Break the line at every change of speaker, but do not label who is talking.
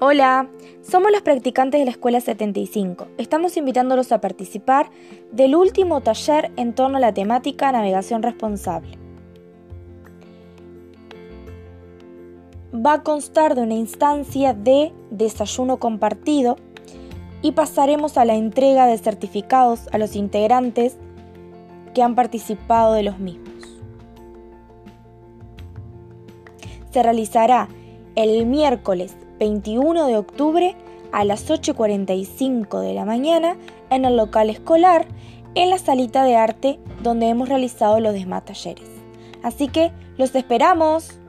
Hola, somos los practicantes de la Escuela 75. Estamos invitándolos a participar del último taller en torno a la temática navegación responsable. Va a constar de una instancia de desayuno compartido y pasaremos a la entrega de certificados a los integrantes que han participado de los mismos. Se realizará el miércoles 21 de octubre a las 8.45 de la mañana en el local escolar en la salita de arte donde hemos realizado los demás talleres. Así que los esperamos.